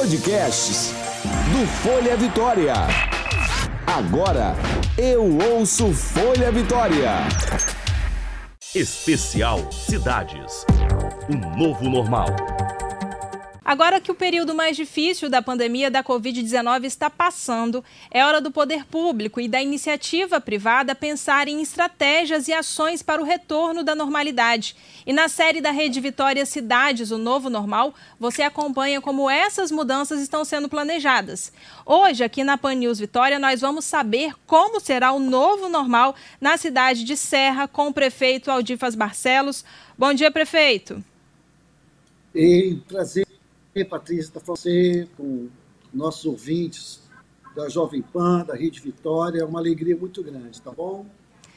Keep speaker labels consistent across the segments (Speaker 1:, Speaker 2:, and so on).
Speaker 1: Podcasts do Folha Vitória. Agora eu ouço Folha Vitória.
Speaker 2: Especial Cidades. Um novo normal.
Speaker 3: Agora que o período mais difícil da pandemia da Covid-19 está passando, é hora do poder público e da iniciativa privada pensar em estratégias e ações para o retorno da normalidade. E na série da Rede Vitória Cidades, o Novo Normal, você acompanha como essas mudanças estão sendo planejadas. Hoje, aqui na Pan News Vitória, nós vamos saber como será o novo normal na cidade de Serra com o prefeito Aldifas Barcelos. Bom dia, prefeito.
Speaker 4: E prazer Patrícia, está você, com nossos ouvintes da Jovem Pan, da Rede Vitória, é uma alegria muito grande, tá bom?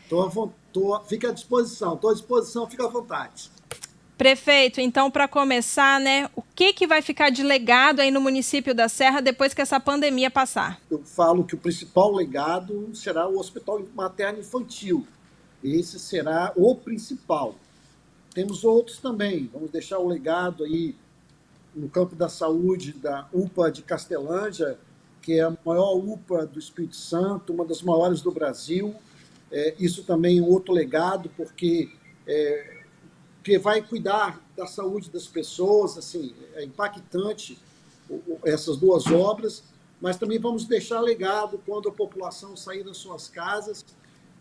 Speaker 4: Tô, tô, fica à disposição, estou à disposição, fica à vontade.
Speaker 3: Prefeito, então, para começar, né, o que, que vai ficar de legado aí no município da Serra depois que essa pandemia passar?
Speaker 4: Eu falo que o principal legado será o Hospital Materno Infantil. Esse será o principal. Temos outros também. Vamos deixar o legado aí no campo da saúde da UPA de Castelândia, que é a maior UPA do Espírito Santo, uma das maiores do Brasil. É, isso também é um outro legado, porque é, que vai cuidar da saúde das pessoas, assim, é impactante essas duas obras, mas também vamos deixar legado quando a população sair das suas casas,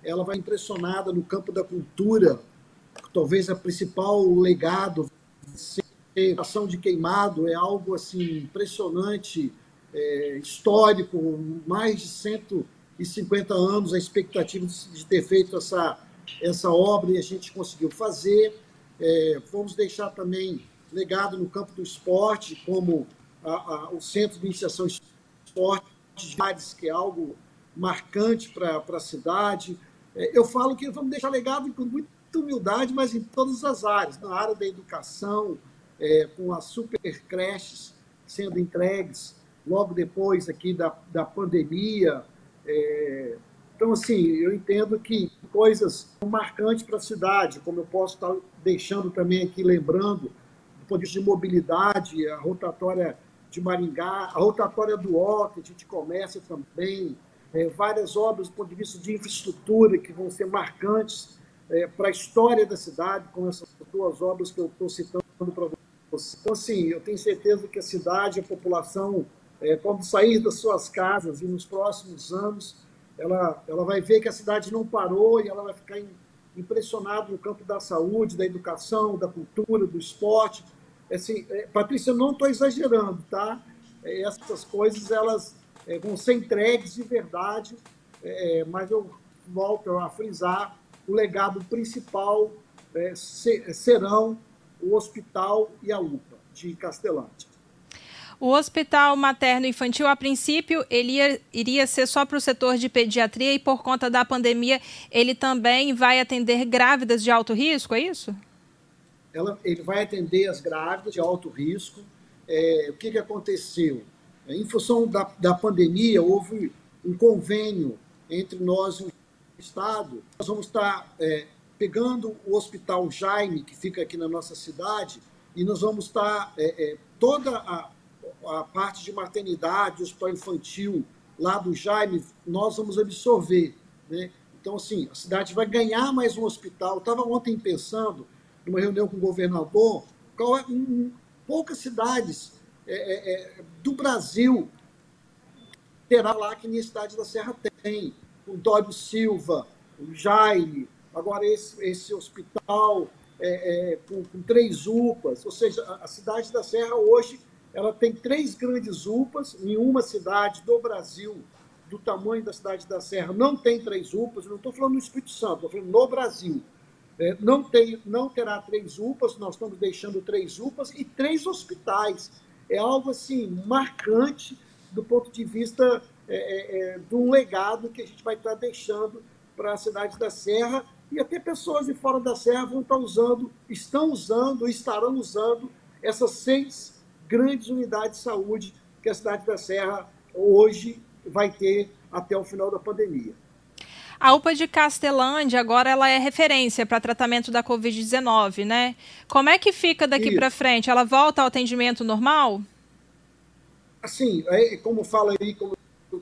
Speaker 4: ela vai impressionada no campo da cultura, talvez a principal legado ação de queimado é algo assim impressionante, é, histórico, mais de 150 anos a expectativa de ter feito essa, essa obra e a gente conseguiu fazer. É, vamos deixar também legado no campo do esporte, como a, a, o Centro de Iniciação Esporte, que é algo marcante para a cidade. É, eu falo que vamos deixar legado com muita humildade, mas em todas as áreas, na área da educação, é, com as super creches sendo entregues logo depois aqui da, da pandemia. É, então, assim, eu entendo que coisas marcantes para a cidade, como eu posso estar deixando também aqui, lembrando, do ponto de vista de mobilidade, a rotatória de Maringá, a rotatória do a gente começa também, é, várias obras do ponto de vista de infraestrutura que vão ser marcantes é, para a história da cidade, como essas duas obras que eu estou citando para então, assim, eu tenho certeza que a cidade, a população, é, quando sair das suas casas e nos próximos anos, ela, ela vai ver que a cidade não parou e ela vai ficar impressionada no campo da saúde, da educação, da cultura, do esporte. Assim, é, Patrícia, eu não estou exagerando, tá? É, essas coisas elas é, vão ser entregues de verdade, é, mas eu volto a frisar o legado principal é, serão o hospital e a UPA de Castelândia.
Speaker 3: O hospital materno infantil, a princípio, ele ia, iria ser só para o setor de pediatria e por conta da pandemia, ele também vai atender grávidas de alto risco, é isso?
Speaker 4: Ela, ele vai atender as grávidas de alto risco. É, o que, que aconteceu? É, em função da, da pandemia, houve um convênio entre nós e o Estado. Nós vamos estar é, pegando o Hospital Jaime, que fica aqui na nossa cidade, e nós vamos estar, é, é, toda a, a parte de maternidade, hospital infantil lá do Jaime, nós vamos absorver. Né? Então, assim, a cidade vai ganhar mais um hospital. Estava ontem pensando, numa reunião com o governador, qual é, um, poucas cidades é, é, é, do Brasil terá lá que a cidade da Serra tem. O Dório Silva, o Jaime, Agora, esse, esse hospital é, é, com, com, três UPAs, ou seja, a, a, cidade da Serra hoje ela tem três grandes UPAs, nenhuma cidade do Brasil do tamanho da cidade da Serra não tem três UPAs, não estou falando no Espírito Santo, estou falando no Brasil. É, não, tem, não terá três UPAs, nós estamos deixando três UPAs e três hospitais. É algo assim marcante do ponto de vista é, é, é legado que a gente vai estar deixando para a cidade da Serra e até pessoas de fora da Serra vão estar usando, estão usando, estarão usando essas seis grandes unidades de saúde que a cidade da Serra hoje vai ter até o final da pandemia.
Speaker 3: A UPA de Castelândia agora ela é referência para tratamento da Covid-19, né? Como é que fica daqui para frente? Ela volta ao atendimento normal?
Speaker 4: assim, é, como fala aí, como,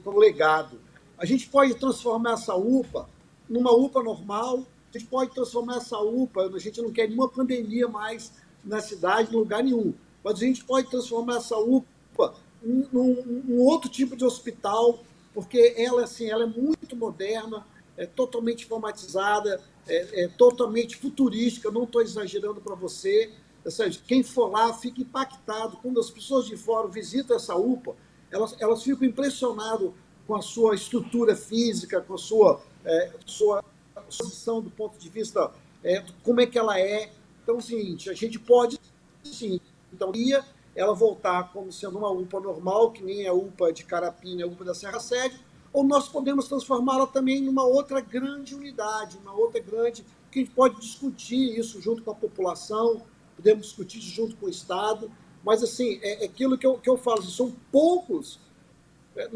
Speaker 4: como legado, a gente pode transformar essa UPA numa UPA normal, a gente pode transformar essa UPA, a gente não quer nenhuma pandemia mais na cidade, em lugar nenhum, mas a gente pode transformar essa UPA num, num outro tipo de hospital, porque ela, assim, ela é muito moderna, é totalmente informatizada, é, é totalmente futurística, não estou exagerando para você. Seja, quem for lá fica impactado. Quando as pessoas de fora visitam essa UPA, elas, elas ficam impressionadas com a sua estrutura física, com a sua, é, sua posição do ponto de vista é, como é que ela é. Então, é o seguinte, a gente pode, sim, então, ia ela voltar como sendo uma UPA normal, que nem a UPA de Carapina, a UPA da Serra Sede, ou nós podemos transformá-la também numa outra grande unidade, uma outra grande, que a gente pode discutir isso junto com a população, podemos discutir isso junto com o Estado, mas assim, é, é aquilo que eu, que eu falo, assim, são poucos, é,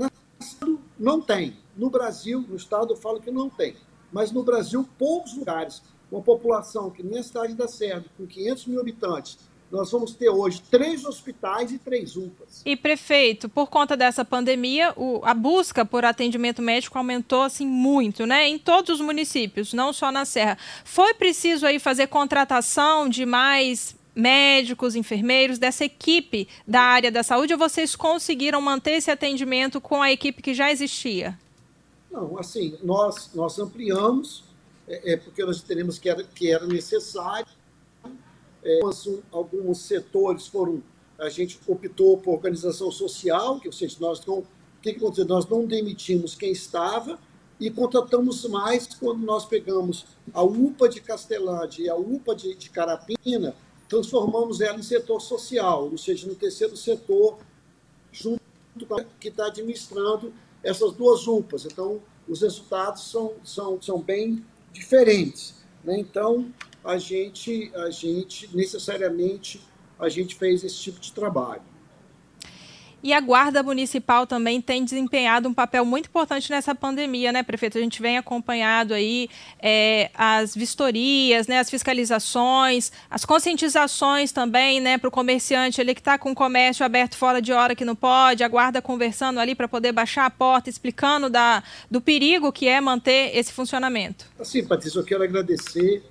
Speaker 4: não tem. No Brasil, no Estado, eu falo que não tem. Mas no Brasil, poucos lugares, uma população que nem a cidade da Serra, com 500 mil habitantes, nós vamos ter hoje três hospitais e três UPAs.
Speaker 3: E prefeito, por conta dessa pandemia, o, a busca por atendimento médico aumentou assim muito, né? Em todos os municípios, não só na Serra. Foi preciso aí fazer contratação de mais médicos, enfermeiros dessa equipe da área da saúde ou vocês conseguiram manter esse atendimento com a equipe que já existia?
Speaker 4: Não, assim, nós, nós ampliamos, é, é porque nós entendemos que era, que era necessário, é, alguns setores foram, a gente optou por organização social, que, ou seja, nós não, o que, que aconteceu? Nós não demitimos quem estava e contratamos mais quando nós pegamos a UPA de Castelândia e a UPA de, de Carapina, transformamos ela em setor social, ou seja, no terceiro setor, junto com a que está administrando essas duas UPAs. Então, os resultados são, são, são bem diferentes. Né? Então, a gente, a gente necessariamente a gente fez esse tipo de trabalho.
Speaker 3: E a Guarda Municipal também tem desempenhado um papel muito importante nessa pandemia, né, prefeito? A gente vem acompanhado aí é, as vistorias, né, as fiscalizações, as conscientizações também, né, para o comerciante ele que está com o comércio aberto fora de hora que não pode, a guarda conversando ali para poder baixar a porta, explicando da, do perigo que é manter esse funcionamento.
Speaker 4: Assim, Patrícia, eu quero agradecer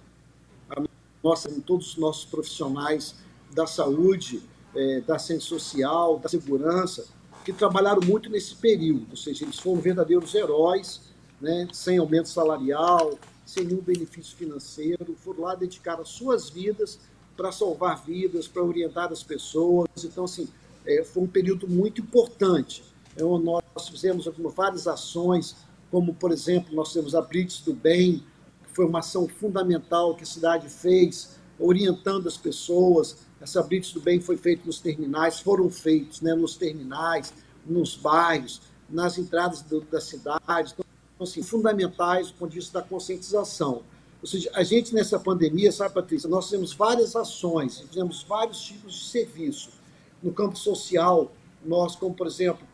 Speaker 4: nossa, todos os nossos profissionais da saúde, é, da ciência social, da segurança, que trabalharam muito nesse período, ou seja, eles foram verdadeiros heróis, né, sem aumento salarial, sem nenhum benefício financeiro, foram lá dedicar as suas vidas para salvar vidas, para orientar as pessoas. Então, assim, é, foi um período muito importante. É, nós fizemos algumas, várias ações, como, por exemplo, nós temos a Blitz do Bem, foi uma ação fundamental que a cidade fez, orientando as pessoas. Essa Blitz do Bem foi feita nos terminais, foram feitos né, nos terminais, nos bairros, nas entradas do, da cidade. Então, assim, fundamentais do ponto de vista da conscientização. Ou seja, a gente nessa pandemia, sabe, Patrícia, nós fizemos várias ações, fizemos vários tipos de serviço. No campo social, nós, como por exemplo,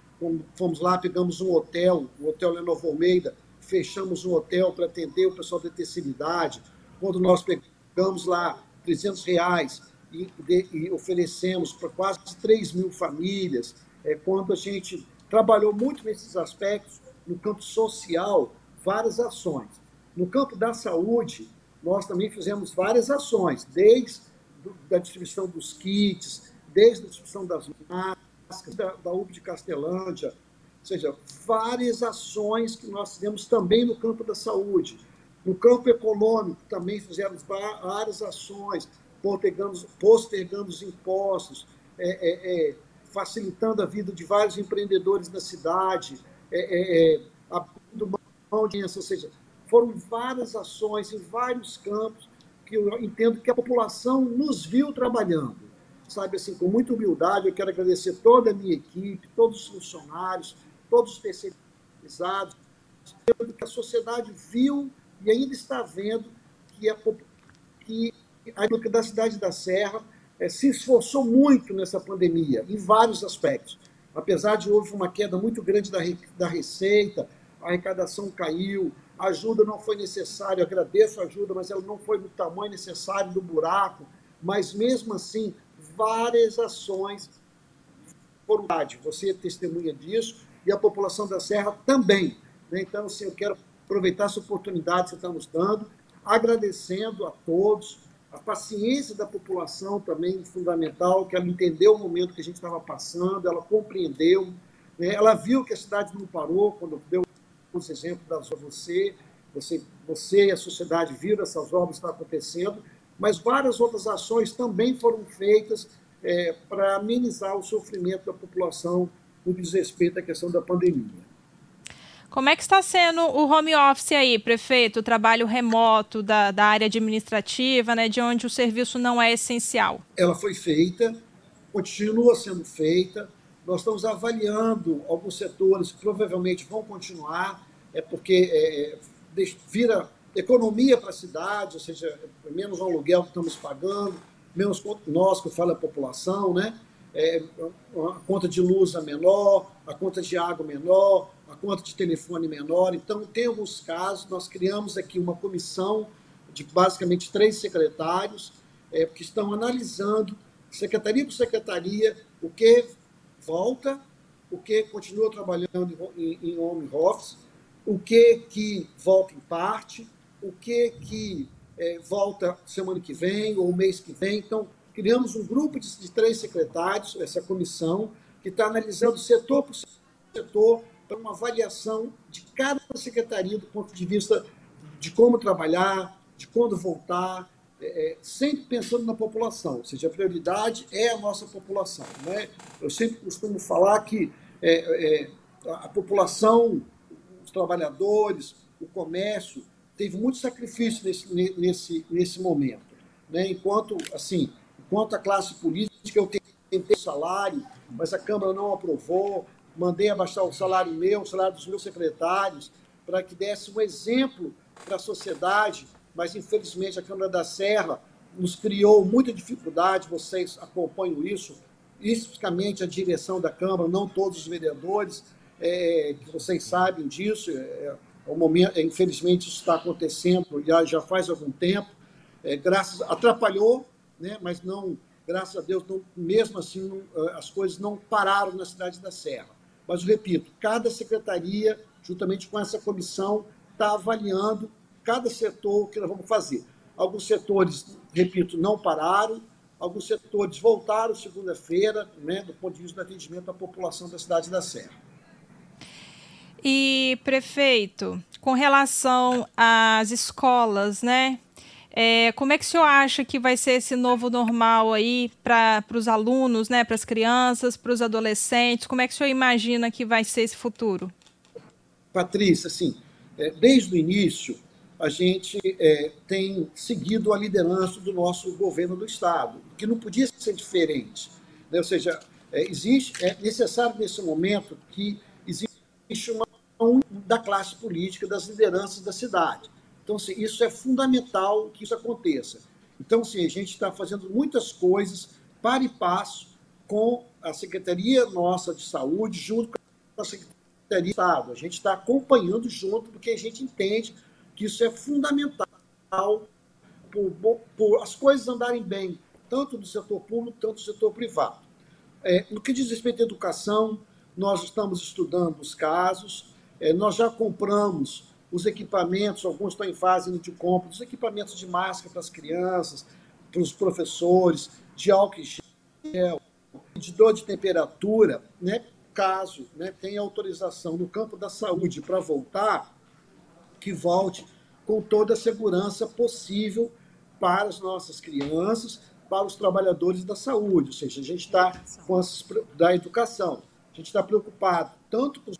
Speaker 4: fomos lá, pegamos um hotel, o Hotel Lenovo Almeida, fechamos um hotel para atender o pessoal da terceira idade, quando nós pegamos lá 300 reais e, de, e oferecemos para quase 3 mil famílias, é, quando a gente trabalhou muito nesses aspectos, no campo social, várias ações. No campo da saúde, nós também fizemos várias ações, desde a distribuição dos kits, desde a distribuição das máscaras, da, da UB de Castelândia, ou seja, várias ações que nós fizemos também no campo da saúde. No campo econômico, também fizemos várias ações, postergando, os impostos, é, é, é, facilitando a vida de vários empreendedores da cidade, é, é, abrindo mão de ou seja, foram várias ações em vários campos que eu entendo que a população nos viu trabalhando. Sabe, assim, com muita humildade, eu quero agradecer toda a minha equipe, todos os funcionários, todos os terceirizados, que a sociedade viu e ainda está vendo que a, que a da cidade da Serra é, se esforçou muito nessa pandemia, em vários aspectos. Apesar de houve uma queda muito grande da, da receita, a arrecadação caiu, a ajuda não foi necessária, eu agradeço a ajuda, mas ela não foi do tamanho necessário do buraco, mas mesmo assim, várias ações unidade. Você é testemunha disso e a população da Serra também. Né? Então, assim, eu quero aproveitar essa oportunidade que você está nos dando, agradecendo a todos, a paciência da população também fundamental, que ela entendeu o momento que a gente estava passando, ela compreendeu, né? ela viu que a cidade não parou quando deu os exemplos das você, você, você e a sociedade viram essas obras estão acontecendo, mas várias outras ações também foram feitas é, para amenizar o sofrimento da população no desrespeito à questão da pandemia.
Speaker 3: Como é que está sendo o home office aí, prefeito? O trabalho remoto da, da área administrativa, né, de onde o serviço não é essencial?
Speaker 4: Ela foi feita, continua sendo feita. Nós estamos avaliando alguns setores que provavelmente vão continuar, é porque é, vira economia para a cidade, ou seja, menos aluguel que estamos pagando, menos nós que fala a população, né? É, a conta de luz é menor, a conta de água menor, a conta de telefone menor. Então, tem alguns casos, nós criamos aqui uma comissão de basicamente três secretários é, que estão analisando, secretaria por secretaria, o que volta, o que continua trabalhando em, em home office, o que, que volta em parte, o que, que é, volta semana que vem ou mês que vem. Então, criamos um grupo de, de três secretários, essa comissão, que está analisando setor por setor, para uma avaliação de cada secretaria do ponto de vista de como trabalhar, de quando voltar, é, é sempre pensando na população, ou seja, a prioridade é a nossa população. Né? Eu sempre costumo falar que é, é, a população, os trabalhadores, o comércio, teve muito sacrifício nesse, nesse, nesse momento. Né? Enquanto, assim, enquanto a classe política, eu tentei salário, mas a Câmara não aprovou, mandei abaixar o salário meu, o salário dos meus secretários, para que desse um exemplo para a sociedade, mas infelizmente a Câmara da Serra nos criou muita dificuldade, vocês acompanham isso, especificamente a direção da Câmara, não todos os vereadores, é, vocês sabem disso, é, o momento, é, infelizmente, isso está acontecendo já, já faz algum tempo. É, graças atrapalhou, né? Mas não, graças a Deus, não, mesmo assim, não, é, as coisas não pararam na cidade da Serra. Mas repito, cada secretaria, juntamente com essa comissão, está avaliando cada setor que nós vamos fazer. Alguns setores, repito, não pararam, alguns setores voltaram segunda-feira, né, do ponto de vista do atendimento à população da cidade da Serra.
Speaker 3: E, prefeito, com relação às escolas, né? É, como é que o senhor acha que vai ser esse novo normal aí para os alunos, né, para as crianças, para os adolescentes? Como é que o senhor imagina que vai ser esse futuro?
Speaker 4: Patrícia, assim, é, desde o início, a gente é, tem seguido a liderança do nosso governo do Estado, que não podia ser diferente. Né? Ou seja, é, existe, é necessário nesse momento que existe uma da classe política, das lideranças da cidade. Então, assim, isso é fundamental que isso aconteça. Então, assim, a gente está fazendo muitas coisas para e passo com a Secretaria Nossa de Saúde, junto com a Secretaria de Estado. A gente está acompanhando junto, porque a gente entende que isso é fundamental por, por as coisas andarem bem, tanto no setor público, quanto no setor privado. É, no que diz respeito à educação, nós estamos estudando os casos, é, nós já compramos os equipamentos, alguns estão em fase de compra, os equipamentos de máscara para as crianças, para os professores, de álcool gel, de dor de temperatura, né? caso né, tenha autorização no campo da saúde para voltar, que volte com toda a segurança possível para as nossas crianças, para os trabalhadores da saúde, ou seja, a gente está com as, da educação, a gente está preocupado tanto com os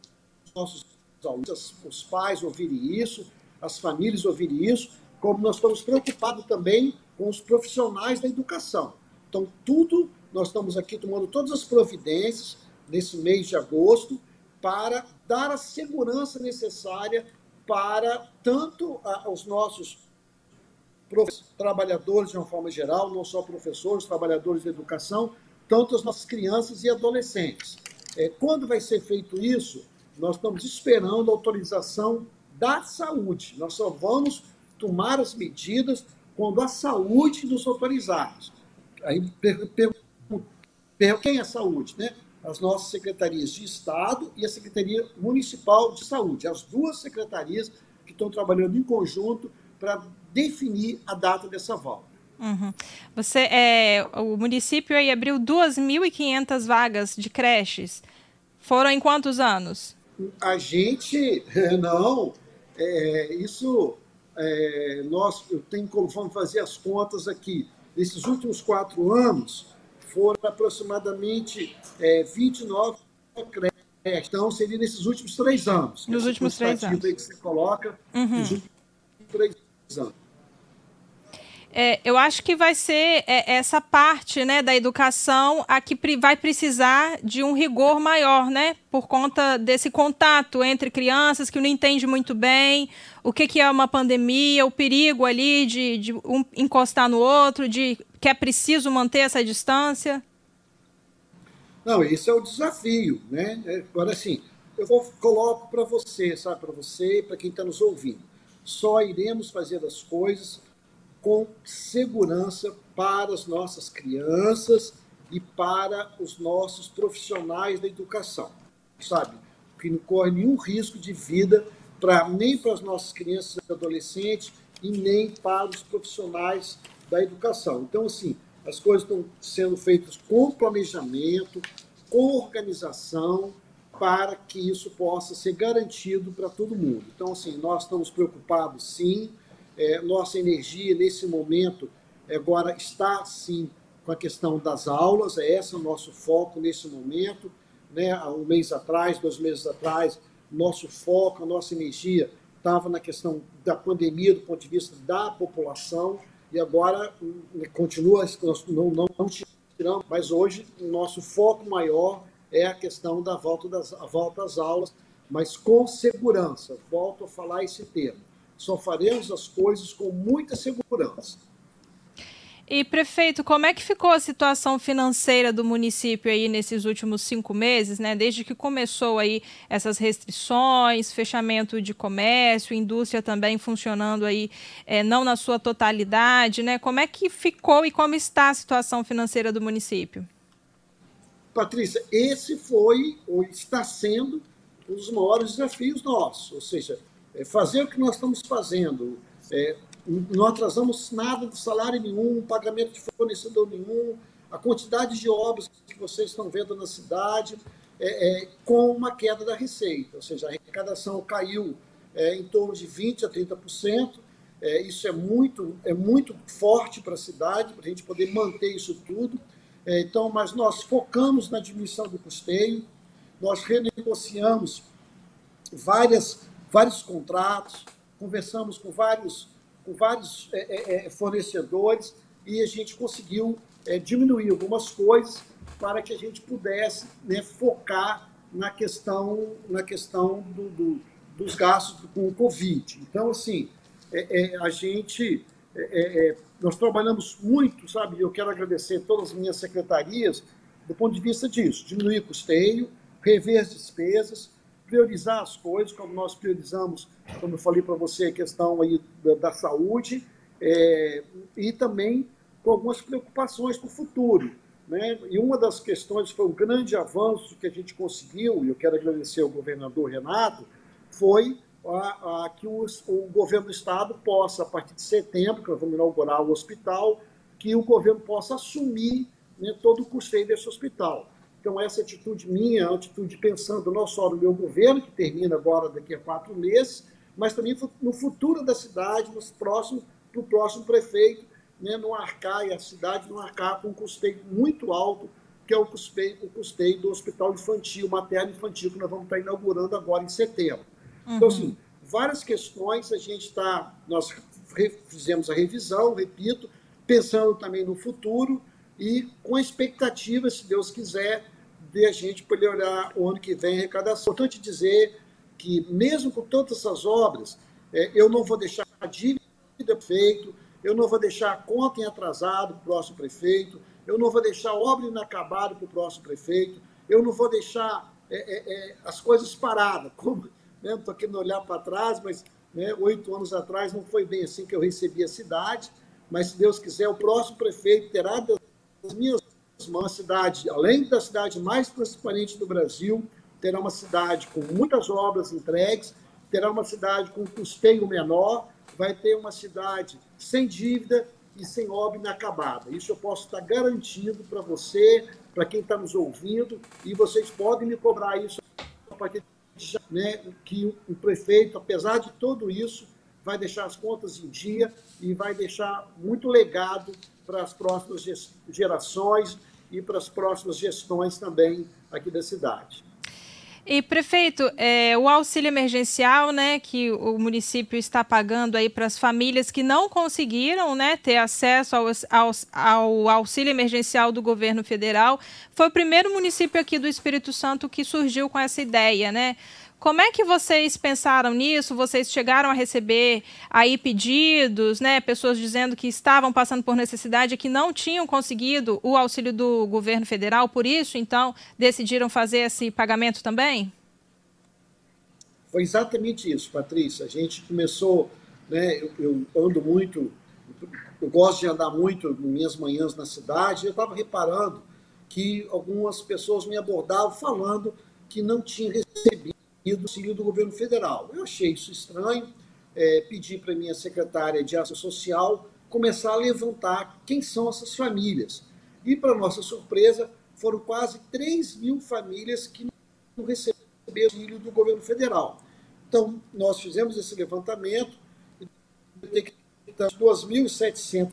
Speaker 4: nossos alunos, os pais ouvirem isso, as famílias ouvirem isso, como nós estamos preocupados também com os profissionais da educação. Então, tudo, nós estamos aqui tomando todas as providências nesse mês de agosto para dar a segurança necessária para tanto os nossos trabalhadores de uma forma geral, não só professores, trabalhadores da educação, tanto as nossas crianças e adolescentes. É, quando vai ser feito isso? Nós estamos esperando a autorização da saúde. Nós só vamos tomar as medidas quando a saúde nos autorizar. Aí quem é a saúde? Né? as nossas secretarias de Estado e a Secretaria Municipal de Saúde, as duas secretarias que estão trabalhando em conjunto para definir a data dessa volta.
Speaker 3: Uhum. Você, é, o município aí abriu 2.500 vagas de creches. Foram em quantos anos?
Speaker 4: A gente, não, é, isso, é, nós, eu tenho como vamos fazer as contas aqui. Nesses últimos quatro anos, foram aproximadamente é, 29 creches. Então, seria nesses últimos três anos.
Speaker 3: Nos últimos três anos.
Speaker 4: Que você coloca, uhum. nos últimos três anos.
Speaker 3: É, eu acho que vai ser é, essa parte né, da educação a que vai precisar de um rigor maior, né? Por conta desse contato entre crianças que não entende muito bem o que, que é uma pandemia, o perigo ali de, de um encostar no outro, de que é preciso manter essa distância.
Speaker 4: Não, esse é o desafio, né? É, agora, assim, eu vou, coloco para você, sabe, para você e para quem está nos ouvindo. Só iremos fazer as coisas com segurança para as nossas crianças e para os nossos profissionais da educação, sabe? Que não corre nenhum risco de vida para nem para as nossas crianças e adolescentes e nem para os profissionais da educação. Então, assim, as coisas estão sendo feitas com planejamento, com organização, para que isso possa ser garantido para todo mundo. Então, assim, nós estamos preocupados, sim, é, nossa energia nesse momento agora está sim com a questão das aulas, é esse o nosso foco nesse momento. Né? Um mês atrás, dois meses atrás, nosso foco, a nossa energia estava na questão da pandemia do ponto de vista da população e agora hum, continua, nós não, não, não tiramos, mas hoje nosso foco maior é a questão da volta, das, volta às aulas, mas com segurança. Volto a falar esse termo só faremos as coisas com muita segurança.
Speaker 3: E, prefeito, como é que ficou a situação financeira do município aí nesses últimos cinco meses, né? Desde que começou aí essas restrições, fechamento de comércio, indústria também funcionando aí é, não na sua totalidade, né? Como é que ficou e como está a situação financeira do município?
Speaker 4: Patrícia, esse foi ou está sendo um dos maiores desafios nossos, ou seja, é fazer o que nós estamos fazendo. É, não atrasamos nada de salário nenhum, pagamento de fornecedor nenhum, a quantidade de obras que vocês estão vendo na cidade, é, é, com uma queda da receita, ou seja, a arrecadação caiu é, em torno de 20% a 30%. É, isso é muito, é muito forte para a cidade, para a gente poder manter isso tudo. É, então, mas nós focamos na diminuição do custeio, nós renegociamos várias vários contratos, conversamos com vários, com vários é, é, é, fornecedores e a gente conseguiu é, diminuir algumas coisas para que a gente pudesse né, focar na questão, na questão do, do, dos gastos com o Covid. Então, assim, é, é, a gente, nós trabalhamos muito, sabe? Eu quero agradecer todas as minhas secretarias do ponto de vista disso, diminuir custeio, rever as despesas, priorizar as coisas, como nós priorizamos, como eu falei para você, a questão aí da, da saúde, é, e também com algumas preocupações para o futuro. Né? E uma das questões foi um grande avanço que a gente conseguiu, e eu quero agradecer ao governador Renato, foi a, a, que o, o, governo do estado possa, a partir de setembro, que nós vamos inaugurar o hospital, que o governo possa assumir né, todo o custeio desse hospital. Então, essa atitude minha, a atitude pensando não só no meu governo, que termina agora daqui a quatro meses, mas também no futuro da cidade, nos próximos, para o próximo prefeito, né, não arcar, e a cidade não arcar com um custeio muito alto, que é o custeio, o custeio do hospital infantil, materno infantil, que nós vamos estar inaugurando agora em setembro. Então, uhum. Então, assim, várias questões a gente está, nós fizemos a revisão, repito, pensando também no futuro, e com a expectativa, se Deus quiser, de a gente poder olhar o ano que vem a arrecadação. Importante dizer que, mesmo com todas essas obras, é, eu não vou deixar a dívida feito, eu não vou deixar a conta em atrasado para o próximo prefeito, eu não vou deixar a obra inacabada para o próximo prefeito, eu não vou deixar é, é, é as coisas paradas. Como, né, estou querendo olhar para trás, mas né, oito anos atrás não foi bem assim que eu recebi a cidade, mas se Deus quiser, o próximo prefeito terá minhas uma cidade, além da cidade mais transparente do Brasil, terá uma cidade com muitas obras entregues, terá uma cidade com custeio menor, vai ter uma cidade sem dívida e sem obra inacabada. Isso eu posso estar garantindo para você, para quem está nos ouvindo, e vocês podem me cobrar isso para que, né, que o prefeito, apesar de tudo isso, vai deixar as contas em dia e vai deixar muito legado para as próximas gerações e para as próximas gestões também aqui da cidade.
Speaker 3: E prefeito, é, o auxílio emergencial, né, que o município está pagando aí para as famílias que não conseguiram, né, ter acesso ao, ao, ao, auxílio emergencial do governo federal, foi o primeiro município aqui do Espírito Santo que surgiu com essa ideia, né? Como é que vocês pensaram nisso? Vocês chegaram a receber aí pedidos, né? Pessoas dizendo que estavam passando por necessidade e que não tinham conseguido o auxílio do governo federal, por isso, então, decidiram fazer esse pagamento também?
Speaker 4: Foi exatamente isso, Patrícia. A gente começou, né? Eu, eu ando muito, eu gosto de andar muito minhas manhãs na cidade. Eu estava reparando que algumas pessoas me abordavam falando que não tinham recebido e do auxílio do governo federal. Eu achei isso estranho, é, pedi para minha secretária de Ação Social começar a levantar quem são essas famílias. E, para nossa surpresa, foram quase 3 mil famílias que não receberam auxílio do governo federal. Então, nós fizemos esse levantamento e detectamos 2.700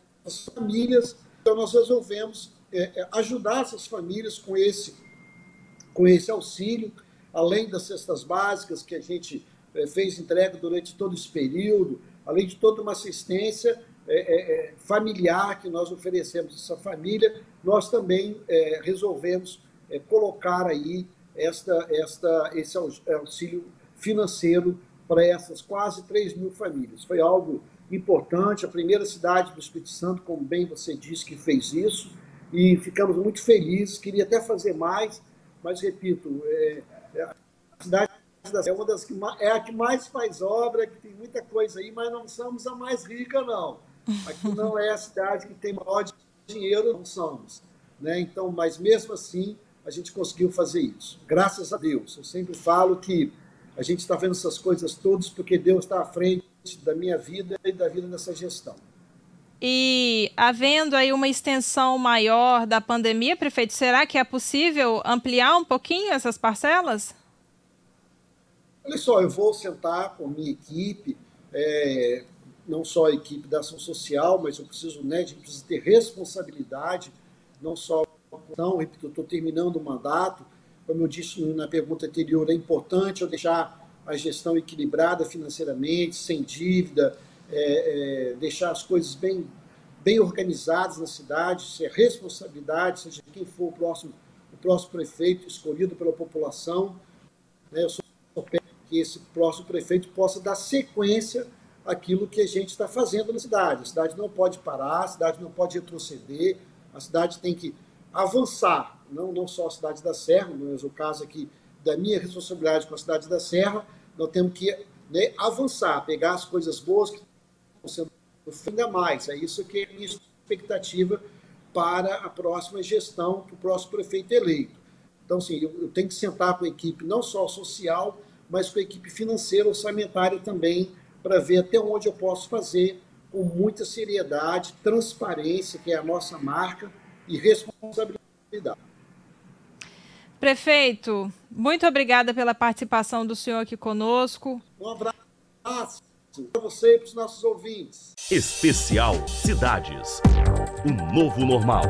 Speaker 4: famílias. Então, nós resolvemos é, é, ajudar essas famílias com esse, com esse auxílio além das cestas básicas que a gente é, fez entrega durante todo esse período, além de toda uma assistência é, é, familiar que nós oferecemos a essa família, nós também resolvemos colocar aí esta, esta, esse auxílio financeiro para essas quase 3 mil famílias. Foi algo importante, a primeira cidade do Espírito Santo, como bem você disse, que fez isso, e ficamos muito felizes, queria até fazer mais, mas repito, é, a cidade é uma das que é a que mais faz obra, que tem muita coisa aí, mas não somos a mais rica, não. Aqui não é a cidade que tem maior dinheiro, não somos. Né? Então, mas mesmo assim, a gente conseguiu fazer isso. Graças a Deus. Eu sempre falo que a gente está vendo essas coisas todas porque Deus está à frente da minha vida e da vida dessa gestão.
Speaker 3: E havendo aí uma extensão maior da pandemia, prefeito, será que é possível ampliar um pouquinho essas parcelas?
Speaker 4: Olha só, eu vou sentar com a minha equipe, é, não só a equipe da ação social, mas eu preciso, né, a gente precisa ter responsabilidade, não só não, repito, eu estou terminando o mandato, como eu disse na pergunta anterior, é importante eu deixar a gestão equilibrada financeiramente, sem dívida, é, é, deixar as coisas bem, bem organizadas na cidade, ser responsabilidade, seja quem for o próximo, o próximo prefeito escolhido pela população. Né, eu sou que esse próximo prefeito possa dar sequência àquilo que a gente está fazendo na cidade. A cidade não pode parar, a cidade não pode retroceder, a cidade tem que avançar, não, não só a cidade da Serra, mas o caso aqui da minha responsabilidade com a cidade da Serra, nós temos que né, avançar, pegar as coisas boas que ainda mais. É isso que é a minha expectativa para a próxima gestão, para o próximo prefeito eleito. Então, assim, eu, eu tenho que sentar com a equipe, não só social, mas com a equipe financeira, orçamentária também, para ver até onde eu posso fazer com muita seriedade, transparência, que é a nossa marca, e responsabilidade.
Speaker 3: Prefeito, muito obrigada pela participação do senhor aqui conosco.
Speaker 4: Um abraço para você e para os nossos ouvintes.
Speaker 2: Especial Cidades. Um novo normal.